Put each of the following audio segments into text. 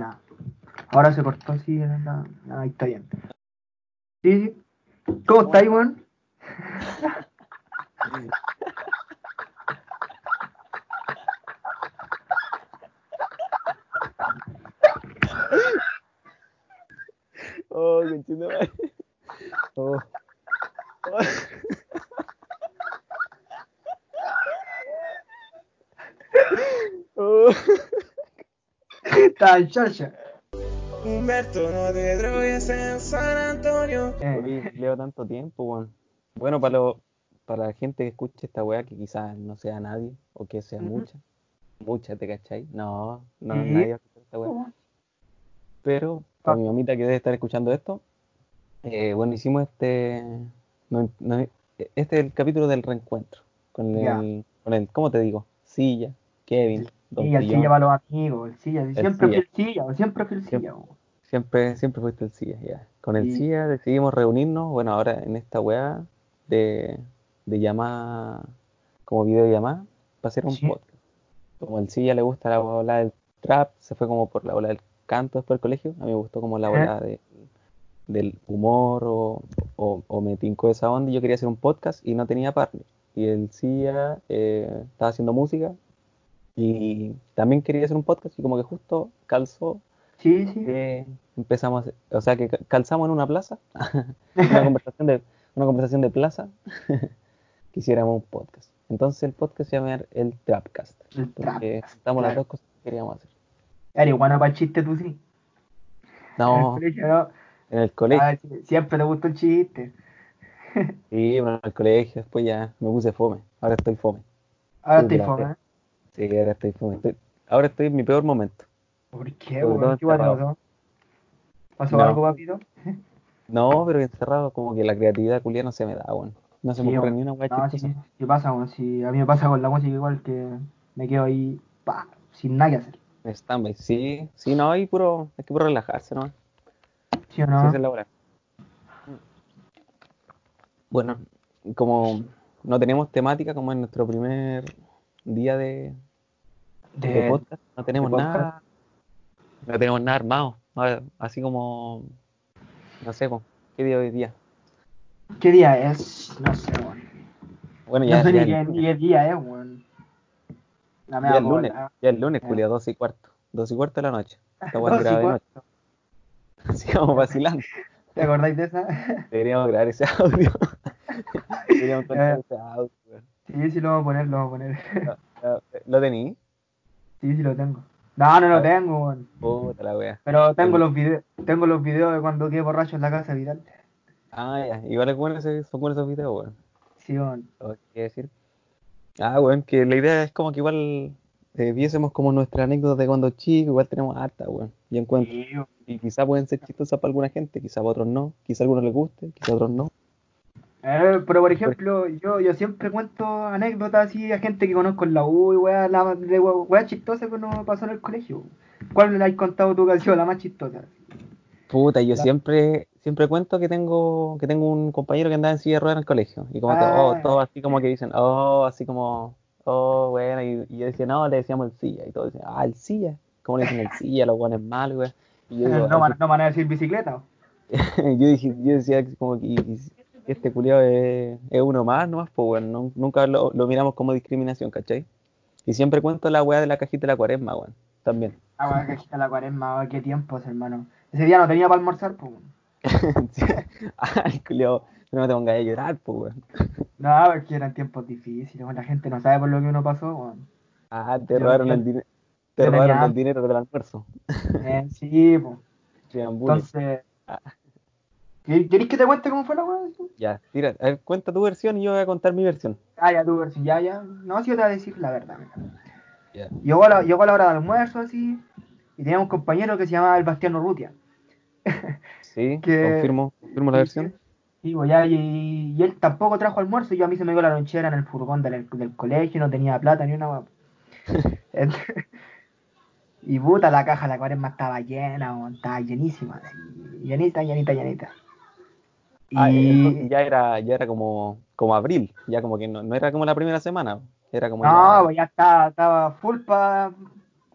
nada. Ahora se cortó así, nada, nada, ahí está bien. Sí. ¿Cómo estáis, weón? Oh, qué chido. Oh. Oh. Oh. Chacha. Humberto, no te drogues en San Antonio. Eh, leo tanto tiempo, weón. Bueno, para lo, para la gente que escuche esta weá, que quizás no sea nadie, o que sea mucha, mucha, ¿te cachai? No, no nadie va a escuchar esta weá. Pero, para mi mamita que debe estar escuchando esto, eh, bueno, hicimos este, no- no- este es el capítulo del reencuentro, con el, con el, ¿cómo te digo? Silla, Kevin, Sí, el silla para los amigos, el silla. Siempre fui silla. el silla, o siempre fui el silla. Siempre, siempre fuiste el CIA, ya. Con el Sí. CIA decidimos reunirnos, bueno, ahora en esta weá de, de llamada, como videollamada, para hacer un Sí. podcast. Como el CIA le gusta la ola del trap, se fue como por la ola del canto después del colegio, a mí me gustó como la ola de, del humor o, o, o me tincó esa onda y yo quería hacer un podcast y no tenía partner. Y el CIA eh, estaba haciendo música y también quería hacer un podcast y como que justo calzó Sí, sí. que empezamos, a hacer- o sea, que ca- calzamos en una plaza, una conversación de, una conversación de plaza, que hiciéramos un podcast. Entonces el podcast se llama el Trapcast, El porque juntamos las dos cosas que queríamos hacer. Eres bueno para el chiste, tú sí. En el No, colegio, ¿no? en el colegio, Ah, siempre te gustó el chiste. sí, bueno, en el colegio, después ya me puse fome, ahora estoy fome. Ahora estoy fome. Sí, ahora estoy. Estoy- ahora estoy en mi peor momento. ¿Por qué, weón? ¿Qué pasó? ¿Pasó No. algo, papito? No, pero encerrado como que la creatividad culiana no se me da, bueno. No se me Sí, ocurre weón. ni una weá No, sí, sí pasa, weón. Sí, a mí me pasa con la música igual que me quedo ahí, pa, sin nada que hacer. Stand-by. Sí, sí, no, hay puro, hay que puro relajarse, ¿no? ¿Sí o Sí, no? esa es la hora. Bueno, como no tenemos temática como en nuestro primer día de, de De- podcast, no tenemos podcast. nada, no tenemos nada armado, así como, no sé, ¿qué día hoy día? ¿Qué día es? No sé, weón. Bueno, No ya, sé ya ni qué, el ni lunes, qué día es, weón. Ya el lunes, ya el lunes, Ya. Julia, dos y cuarto, dos y cuarto de la noche. Y graba de noche, como vacilando. ¿Te acordáis de esa? Deberíamos grabar ese audio. Deberíamos contar Eh. ese audio. weón. Sí, sí lo vamos a poner, lo vamos a poner. ¿Lo tení? Sí, sí lo tengo. No, no lo ver. tengo, weón. Puta la wea. Pero tengo los videos, tengo los videos de cuando quedé borracho en la casa vital. Ah, ya. Igual es bueno ese, son buenos esos videos, weón. Sí, weón. ¿O ¿Qué decir? Ah, weón, que la idea es como que igual eh, viésemos como nuestra anécdota de cuando chicos, igual tenemos harta, weón. Y encuentro. Sí. Y quizá pueden ser chistosas para alguna gente, quizá para otros no, quizá a algunos les guste, quizá a otros no. Eh, pero por ejemplo, yo, yo siempre cuento anécdotas así a gente que conozco en la U y weá, la, de weá, chistosa que uno pasó en el colegio. ¿Cuál le has contado tú que ha sido la más chistosa? Puta, yo La- siempre, siempre cuento que tengo, que tengo un compañero que andaba en silla de ruedas en el colegio. Y como oh, Ah. todo así como que dicen, oh, así como, oh, bueno, y, y yo decía, no, le decíamos el silla. Y todos decían, ah, el silla. ¿Cómo le dicen el silla? Los guanes malos, weón. Y yo digo, no, "Ay, van, no van a decir bicicleta. yo dije, yo decía como que este culiao es, es uno más nomás, pues bueno, nun- nunca lo, lo miramos como discriminación, ¿cachai? Y siempre cuento la weá de la cajita de la cuaresma, weón, también. Ah, weá, cajita la cuaresma, qué tiempos, hermano. Ese día no tenía para almorzar, pues. weón. Ay, culiao, no te pongas a llorar, pues weón. No, porque eran tiempos difíciles, weón. La gente no sabe por lo que uno pasó, weón. Ah, te robaron el dinero. Te robaron el dinero del almuerzo. Eh, sí, pues. Entonces. Ah. ¿Quer- ¿Queréis que te cuente cómo fue la weá? Ya, tira, a ver, cuenta tu versión y yo voy a contar mi versión. Ah, ya tu versión, ya, ya. No, si yo te voy a decir la verdad. Ya. Llegó la, llegó la hora del almuerzo, así, y tenía un compañero que se llamaba el Bastiano Rutia. Sí, Que- confirmo, confirmo la versión. Sí, pues ya, y, y él tampoco trajo almuerzo, y yo a mí se me dio la lonchera en el furgón del, del colegio, no tenía plata ni una. Entonces, Y puta, la caja, la cuaresma estaba llena, estaba llenísima, así, llenita, llenita, llenita. Y Ah, entonces ya era, ya era como, como abril, ya como que no, no era como la primera semana, era como no, ya- pues ya estaba, estaba full para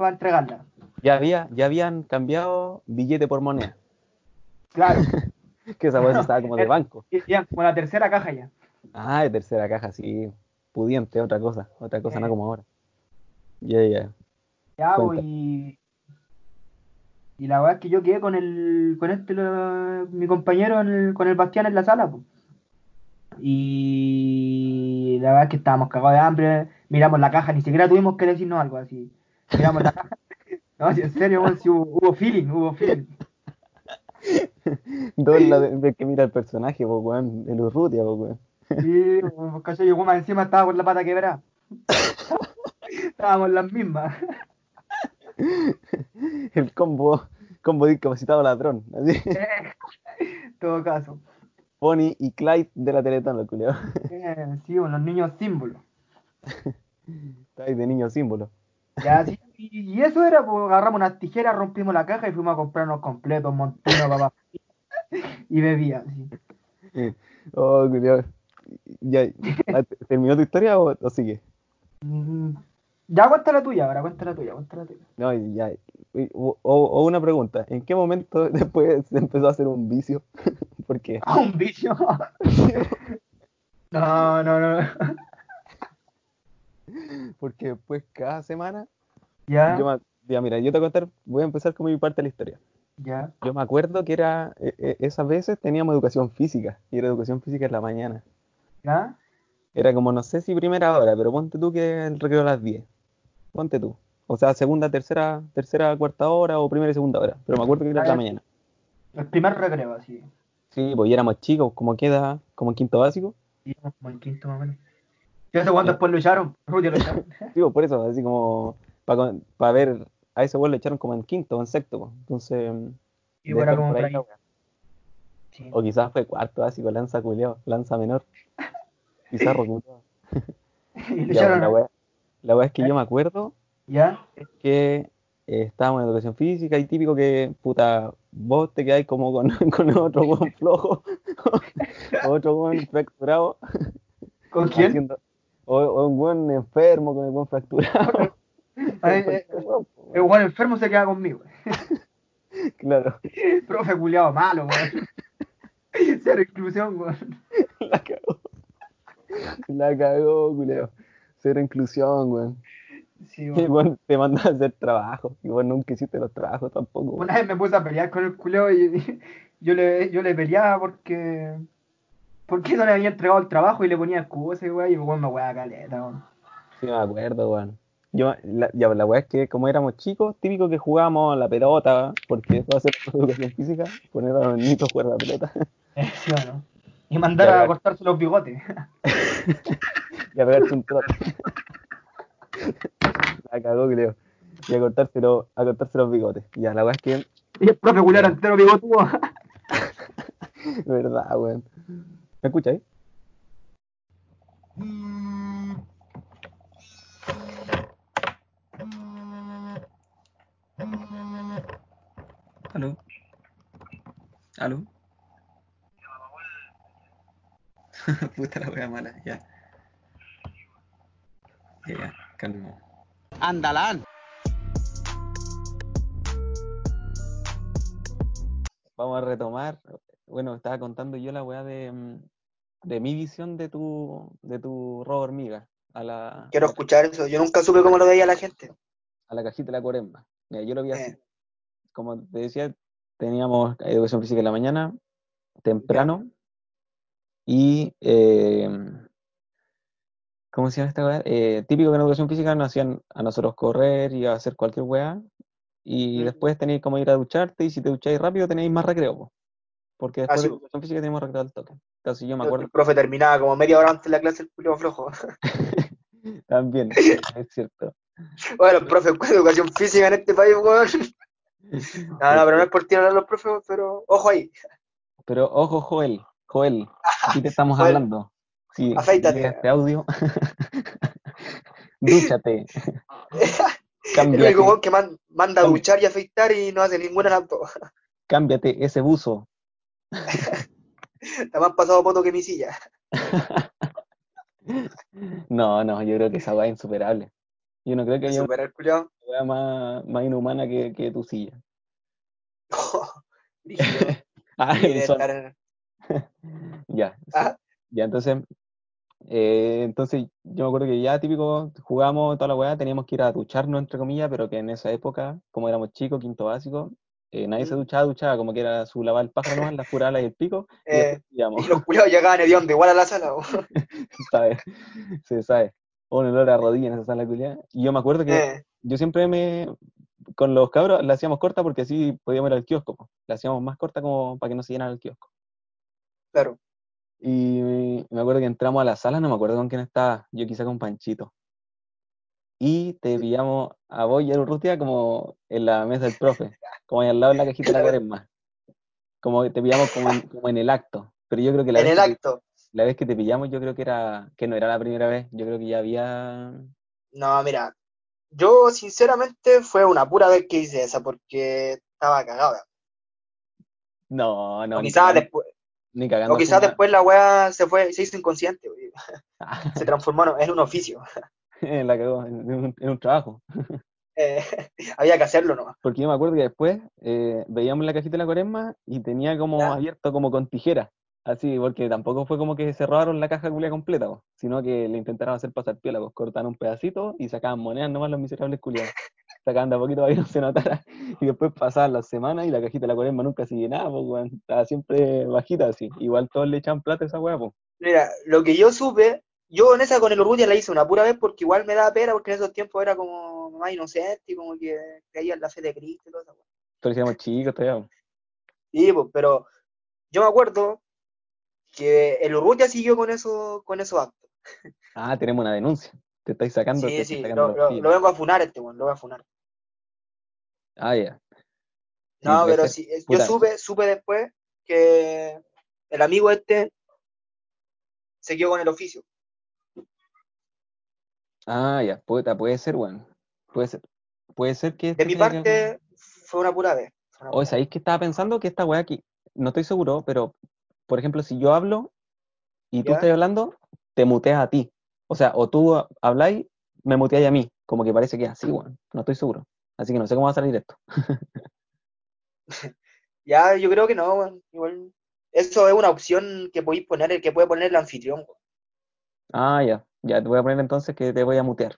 entregarla. ya, había, ya habían cambiado billete por moneda. Claro. Que esa sí estaba como de banco. Y- Ya, como la tercera caja ya. Ah, de tercera caja, sí. Pudiente, otra cosa. Otra cosa, Eh. no como ahora. Ya, ya. Ya, pues, y. Y la verdad es que yo quedé con el. con este lo- mi compañero el- con el Bastián en la sala, pues. Y la verdad es que estábamos cagados de hambre. Miramos la caja, ni siquiera tuvimos que decirnos algo así. Miramos la caja. No, si en serio, weón, si hubo, hubo feeling, hubo feeling. Dos la de, que mira el personaje, po, weón. El Urrutia, po, weón. Y, pues. Yo más encima estaba con la pata quebrada. Estábamos las mismas. El combo, combo discapacitado ladrón. Así. Todo caso. Bonnie y Clyde de la Teletón, los culiados. Eh, sí, los niños símbolos. Ahí de niño símbolo. Ya, sí, y, eso era, pues agarramos unas tijeras, rompimos la caja y fuimos a comprarnos completos, montuno, papá. Y bebía, sí. Oh. Ya, ah, ¿Terminó tu historia o, o sigue? Ya cuenta la tuya, ahora cuenta la tuya, cuenta la tuya. No, ya. O, o- o una pregunta, ¿en qué momento después se empezó a hacer un vicio? Porque Ah, un vicio. No, no, no. porque después cada semana, Ya, yo me- ya mira, yo te voy a contar, voy a empezar con mi parte de la historia. ya. Yo me acuerdo que era, e- e- esas veces teníamos educación física, y era educación física en la mañana. ¿Ya? Era como, no sé si primera hora, pero ponte tú que el recreo a las 10. Ponte tú. O sea, segunda, tercera, tercera, cuarta hora o primera y segunda hora. Pero me acuerdo que era la mañana. El primer recreo, así. Sí, pues ya éramos chicos, como queda, como en quinto básico. Y íbamos como en quinto más o menos. Yo sé cuándo después lo echaron. Rudy lo echaron. Sí, pues por eso, así como, para ver, a ese vuelo lo echaron como en quinto o en sexto. pues. Entonces, Y debe era como por por ahí. Sí. O quizás fue cuarto básico, lanza culeo, lanza menor. Pizarro culiao. Y lo echaron. La wea es que yo me acuerdo ¿Ya? es que eh, estábamos en educación física y típico que, puta, vos te quedáis como con, con otro buen flojo, otro buen fracturado, ¿Con quién? haciendo- o, o un buen enfermo con el buen fracturado. Ay, eh, El weón enfermo se queda conmigo. claro, Profe culiado malo, weón. Cero inclusión, weón. la cagó. La cagó, culeo. Cero inclusión, weón. Sí, Y weón. bueno, te mandan a hacer trabajo. Y vos nunca hiciste los trabajos tampoco. Una vez me puse a pelear con el culiao y yo le, yo le peleaba porque. Porque no le había entregado el trabajo y le ponía excusas y weón, y weón me weá caleta, weón. Sí, me acuerdo, weón. Yo, la, ya, la weá es que como éramos chicos, típico que jugábamos a la pelota, porque después de hacer educación física, poner a los niños a jugar a la pelota ¿Sí o no? Y mandar a ya. cortarse los bigotes. y a pegarse un trote. La cagó, creo. Y a cortarse, los- a cortarse los bigotes. Ya, la weá es que, Y el profe culiao era entero bigotudo. verdad, weón. ¿Me escucháis? ¿Aló? ¿Aló? Puta la wea mala, ya. Ya, ya, calma. Andalán. Vamos a retomar. Bueno, estaba contando yo la weá de, mm, de mi visión de tu, de tu robo hormiga a la, Quiero escuchar eso. Yo nunca supe cómo lo veía la gente. a la cajita de la cuaresma. Mira, yo lo vi así. Eh. Como te decía, teníamos educación física en la mañana, temprano, y eh, ¿cómo se llama esta weá? Eh, típico que en educación física nos hacían a nosotros correr y hacer cualquier weá, y después tenéis como ir a ducharte, y si te ducháis rápido tenéis más recreo, po. porque después Ah, sí, de educación física tenemos recreo al toque. Entonces yo me acuerdo El profe terminaba como media hora antes de la clase el culo flojo. también, es cierto. Bueno, profes de educación física en este país, weón. No, no, pero no es por tirar a los profes, pero ojo ahí. Pero ojo, Joel, Joel, aquí te estamos Joel, hablando. Sí, afeítate. este audio. Dúchate. El Cámbiate, único weón que man- manda a duchar y afeitar y no hace ninguna dos. cámbiate ese buzo. Está más pasado poto que mi silla. No, no, yo creo que esa weá es insuperable. Yo no creo que haya el culiao. weá más, más inhumana que, que tu silla. Brígido. Ah, Y de son- estar Ya. Ah. Ya, entonces, eh, entonces yo me acuerdo que ya típico jugamos toda la weá, teníamos que ir a ducharnos, entre comillas, pero que en esa época, como éramos chicos, quinto básico, eh, nadie se duchaba, duchaba, como que era su lavar el pájaro nomás, las puras alas y el pico, y Eh, y los culiados llegaban hediondos igual a la sala. po. ¿sabes? Se sabe. Un olor a rodilla en esa sala culiada. Y yo me acuerdo que Eh, yo siempre me, con los cabros la hacíamos corta porque así podíamos ir al kiosco, po. La hacíamos más corta como para que no se llenara el kiosco. Claro. Y me acuerdo que entramos a la sala, no me acuerdo con quién estaba, yo quizá con Panchito. Y te pillamos a vos y a Urrutia como en la mesa del profe, como ahí al lado de la cajita de la cuaresma. Como que te pillamos como en, como en el acto. Pero yo creo que la En vez el que te- acto. la vez que te pillamos, yo creo que era, que no era la primera vez, yo creo que ya había. No, mira. Yo, sinceramente, fue una pura vez que hice esa porque estaba cagado. No, no, o quizás cagando, después, ni cagando o quizás después la weá se fue, se hizo inconsciente, güey. se transformó en- un oficio. la cagó en un, en un trabajo. Eh, había que hacerlo nomás. Porque yo me acuerdo que después eh, veíamos la cajita de la cuaresma y tenía como abierto como con tijera. Así, porque tampoco fue como que cerraron la caja culia completa, sino que le intentaron hacer pasar piola, pues cortaron un pedacito y sacaban monedas nomás los miserables culiados. Sacaban de a poquito para que no se notara. Y después pasaban las semanas y la cajita de la cuaresma nunca se llenaba, pues, weón. Estaba siempre bajita así. Igual todos le echaban plata a esa weá, pues. Mira, lo que yo supe, yo en esa con el Urrutia la hice una pura vez porque igual me daba pena porque en esos tiempos era como más inocente y como que creía en la fe de Cristo y todo eso. Pero éramos chicos todavía. po. Sí, pues, pero yo me acuerdo que el Urrutia siguió con eso, con esos actos. Ah, tenemos una denuncia. Te estáis sacando, Sí, sí, sacando lo, vengo a funar este, weón, lo voy a funar. Ah, ya. No, pero ser. sí, es- Puta. yo supe, supe después que el amigo este se quedó con el oficio. Ah, ya, puta, puede ser, weón. Puede ser. Puede ser que De este mi haya quedado- parte, fue una pura vez. una pura vez. ¿sabéis que estaba pensando que esta weá aquí, no estoy seguro, pero por ejemplo, si yo hablo y tú ¿Ya? estás hablando, te muteas a ti. O sea, o tú habláis, me muteáis a mí. Como que parece que es así, weón. No estoy seguro. Así que no sé cómo va a salir esto. Ya, yo creo que no, weón. Igual, eso es una opción que podéis poner, el que puede poner el anfitrión, weón. Ah, ya. Ya, te voy a poner entonces que te voy a mutear.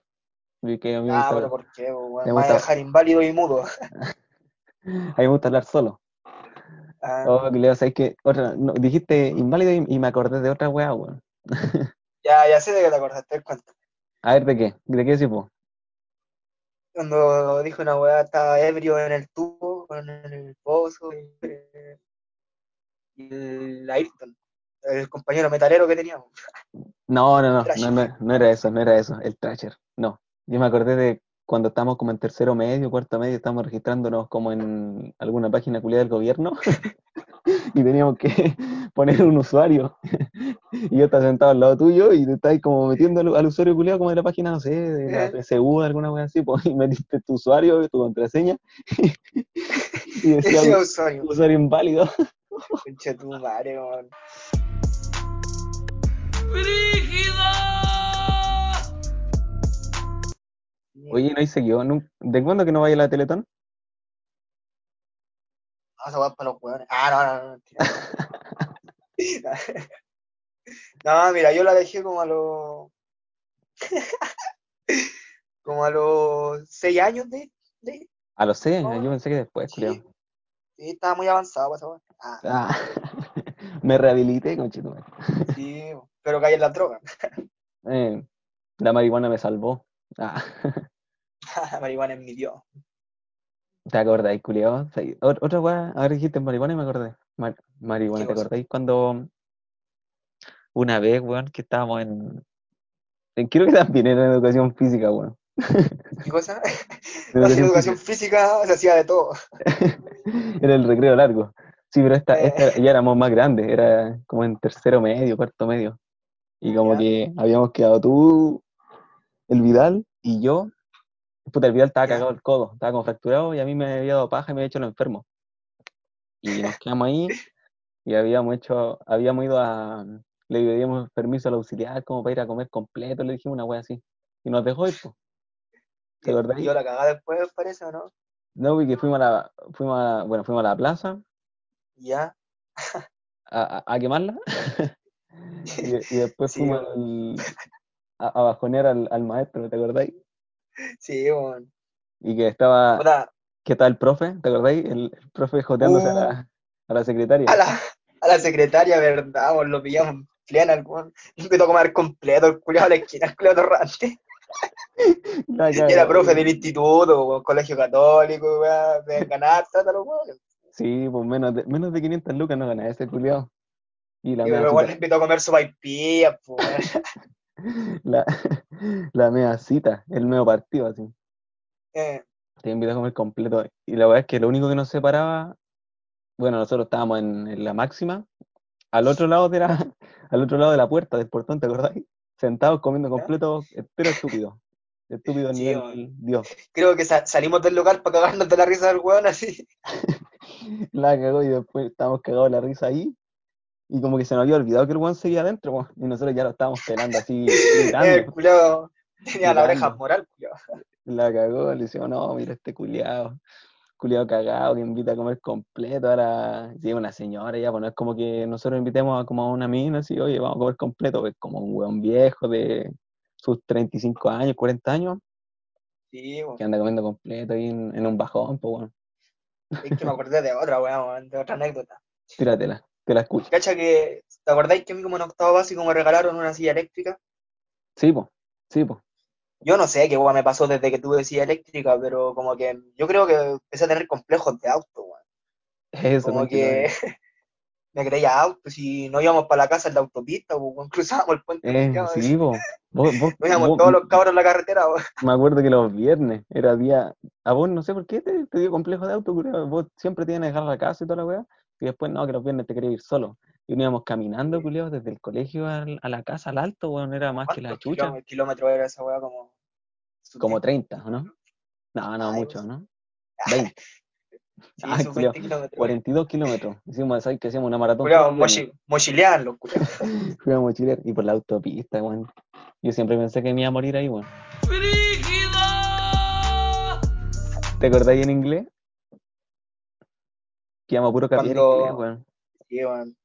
Y que a mí me Ah, pero ¿por qué, me Me a dejar inválido y mudo. a mí me gusta hablar solo. Ah, Oh, que Leo, ¿sabes qué? Otra, no, dijiste inválido y, y me acordé de otra weá, weón. ya, ya sé de qué te acordaste, cuenta. A ver, ¿de qué? ¿De qué sí, po? Cuando dijo una weá, estaba ebrio en el tubo, en el pozo, y, eh, el Ayrton, el compañero metalero que teníamos. No, no, no, no, no, no era eso, no era eso, el Trasher, no. Yo me acordé de cuando estábamos como en tercero medio, cuarto medio, estábamos registrándonos como en alguna página culiada del gobierno y teníamos que poner un usuario y yo estaba sentado al lado tuyo y te estabas como metiendo al, al usuario culiado como de la página, no sé, de la Eh. PSU, de alguna cosa así, pues, y metiste tu usuario, tu contraseña y decía Ese usuario. usuario inválido. Concha tu madre, weón. Oye, ¿no hay seguido? ¿De cuándo que no vaya a la Teletón? No, para los weones. Ah, no, no, no. No, mira, yo la dejé como a los. como a los 6 años de. de A los seis años, No, yo pensé que después, sí, culiao. sí, estaba muy avanzado para. Ah, Ah, me rehabilité, conchetumare. sí, pero caí en la droga. Eh, la marihuana me salvó. Ah, Marihuana es mi dios. ¿Te acordáis, culiao? Sí, ot- Otra weá, ahora dijiste marihuana y me acordé. Mar- marihuana, ¿Qué ¿te cosa? acordáis cuando una vez, weón, que estábamos en... en- Creo que también era en educación física, weón. ¿Qué cosa? En educación física se hacía de todo. Era el recreo largo. Sí, pero esta, Eh. esta ya éramos más grandes, era como en tercero medio, cuarto medio. Y como Ya. que habíamos quedado tú, el Vidal y yo. Puta, el Vidal estaba cagado el codo, estaba como fracturado y a mí me había dado paja y me había hecho lo enfermo. Y nos quedamos ahí y habíamos hecho, habíamos ido a, le pedíamos permiso al auxiliar como para ir a comer completo, le dijimos una wea así. Y nos dejó ir, po. ¿Te acordás? dio la cagada después, parece, ¿o no? No, porque fuimos a la, fuimos a, bueno, fuimos a la plaza Ya. a, a- a quemarla y, y después Sí, fuimos al- a, a bajonear al, al maestro, ¿te acordáis? Sí, bueno. Y que estaba, ¿qué tal el profe? ¿Te acordáis? El, el profe joteándose a, Uh. la, a la secretaria. a la, a la secretaria, ¿verdad? weón? lo pillamos en weón. Empezó a comer completo, el culiado a la esquina, el culiado torrante. Y era profe del instituto, weón, colegio católico, weón, de ganar, trátalo, weón. Sí, pues menos de, menos de 500 lucas no gana ese culiao. Y la Y luego le invitó a comer y pilla, pues. la, la mea cita, el medio partido así. Eh, Te invitó a comer completo. Y la verdad es que lo único que nos separaba, bueno, nosotros estábamos en, en la máxima, al otro lado de la, al otro lado de la puerta del portón, ¿te acordáis? Sentados comiendo completo, pero estúpido. Estúpido Sí, nivel. Dios. creo que sa- salimos del local para cagarnos de la risa del weón así. La cagó y después estábamos cagados de la risa ahí. Y como que se nos había olvidado que el weón seguía adentro, y nosotros ya lo estábamos pelando así, El gritando. culiado tenía la oreja moral, culiao. La cagó, le decimos, no, mira este culiado, culiado cagado que invita a comer completo. Ahora llega una señora ya, pues no es como que nosotros invitemos a como a una mina así, oye, vamos a comer completo, pues como un weón viejo de sus 35 años, 40 años, Sí, weón. que anda comiendo completo ahí en, en un bajón, pues bueno, Es que me acordé de otra, weón, de otra anécdota. tíratela, te la escucho. ¿Cacha que, ¿te acordáis que a mí como en octavo básico me regalaron una silla eléctrica? Sí, pues, sí, pues. Yo no sé qué weón me pasó desde que tuve silla eléctrica, pero como que yo creo que empecé a tener complejos de auto, weón. Eso, Como que me creía auto, si no íbamos para la casa en la autopista, pues, weón, cruzábamos el puente Eh, culiao, sí, po. Vos, vos, Nos íbamos vos- todos los cabros en la carretera, weón. me acuerdo que los viernes era día. A vos no sé por qué te, te dio complejo de auto, culiao. Vos siempre tienes que dejar la casa y toda la weá. Y después no, que los viernes te querías ir solo. Y nos íbamos caminando, Sí. culiao, desde el colegio al- a la casa, al alto, weón. Era más que la ¿Cuántos chucha. kilómetros era esa weá? Como, Como 10? 30, ¿o no? No, no, Ay, mucho, pues. ¿no? 20. Sí, Ay, sus culiao, 20 kilómetros. 42 kilómetros. Hicimos, ¿sabes que hacíamos una maratón? Viernes. mochi, mochilean los culiados. A mochilear y por la autopista, weón. Yo siempre pensé que me iba a morir ahí, weón. ¿Te acordáis en inglés? Que íbamos a puro Cuando- inglés, weón. Sí, weón.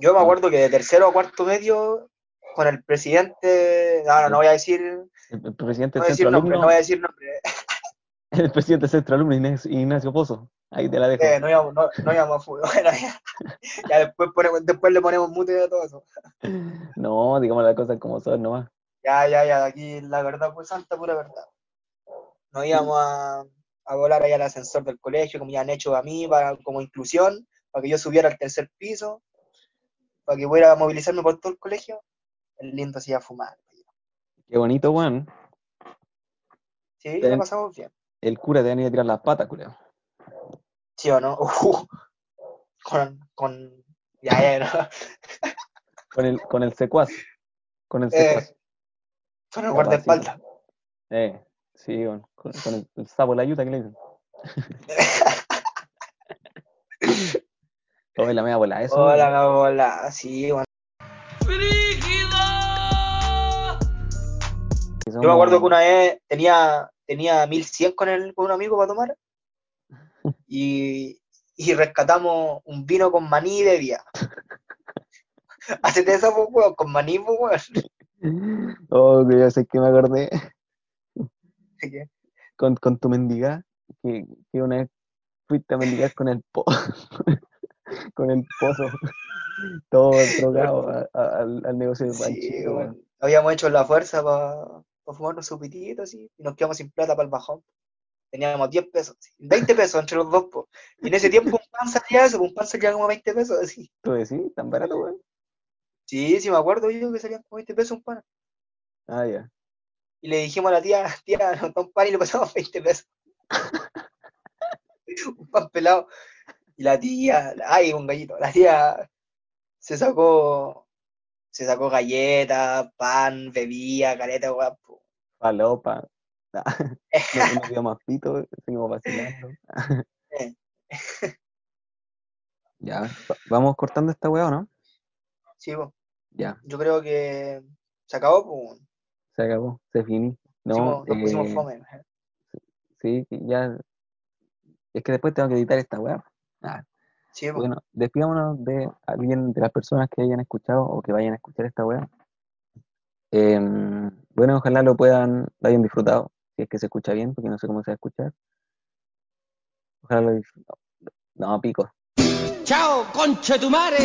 Yo me acuerdo que de tercero a cuarto medio, con el presidente, no, no, no voy a decir, no El, el presidente voy del a decir centro nombre, alumno, no voy a decir nombre. el presidente centro alumno Ignacio, Ignacio Pozo. Ahí te la dejo. Eh, no íbamos, no, no íbamos a fútbol. Bueno, ya, ya después, ponemos- después le ponemos mute a todo eso. No, digamos las cosas como son nomás. Ya, ya, ya, aquí la verdad fue santa, pura verdad. Nos íbamos a, a volar allá al ascensor del colegio, como ya han hecho a mí, para, como inclusión, para que yo subiera al tercer piso, para que pudiera movilizarme por todo el colegio. El lindo se iba a fumar. Qué bonito, weón. Sí, la pasamos bien. El cura te venía a tirar las patas, culeo. ¿Sí o no? Uh, con, con, ya, ya, no. Con el, con el secuaz. Con el Eh, secuaz. Con el guardaespaldas. Eh, sí. Con, con el, el sapo de la ayuda que le dicen. Oye, la media bola, eso. Hola, weón. mi hola. Sí, bueno. Yo me acuerdo que una vez tenía, tenía 1100 con, el, con un amigo para tomar y, y rescatamos un vino con maní de día. Hacete eso, pues, weón, con maní, pues, weón. Oh, que ya sé que me acordé. Con, con tu mendiga. Que, que una vez fuiste a mendigar con el po con el pozo. Todo drogado a- a- al, al negocio del Sí, ranchito, weón. weón. Habíamos hecho la fuerza para fumarnos su pitito así, y nos quedamos sin plata para el bajón. Teníamos 10 pesos, así, 20 pesos entre los dos, po. Y en ese tiempo un pan salía eso, un pan salía como 20 pesos, así. ¿Tú decís? ¿Tan barato, weón? Sí, sí, me acuerdo yo que salían como 20 pesos un pan. Ah, ya. Y le dijimos a la tía, tía, nos da un pan y le pasamos 20 pesos. un pan pelado. Y la tía, ay, un gallito, la tía se sacó, se sacó galletas, pan, bebía, caleta, guapo. Palopa. No, no dio más pito, seguimos vacilando. Ya, va- vamos cortando esta weá, ¿o no? Sí, po. Ya, yo creo que se acabó, pues. Se acabó, se finí. No, pusimos, nos pusimos eh, fome. Sí, ya. Es que después tengo que editar esta weá. Ah, Sí, bueno, despidámonos de alguien de las personas que hayan escuchado o que vayan a escuchar esta weá. Em, bueno, ojalá lo puedan, lo hayan disfrutado, si es que se escucha bien, porque no sé cómo se va a escuchar. Ojalá lo disfruten. No, pico. ¡Chao, conche tu madre!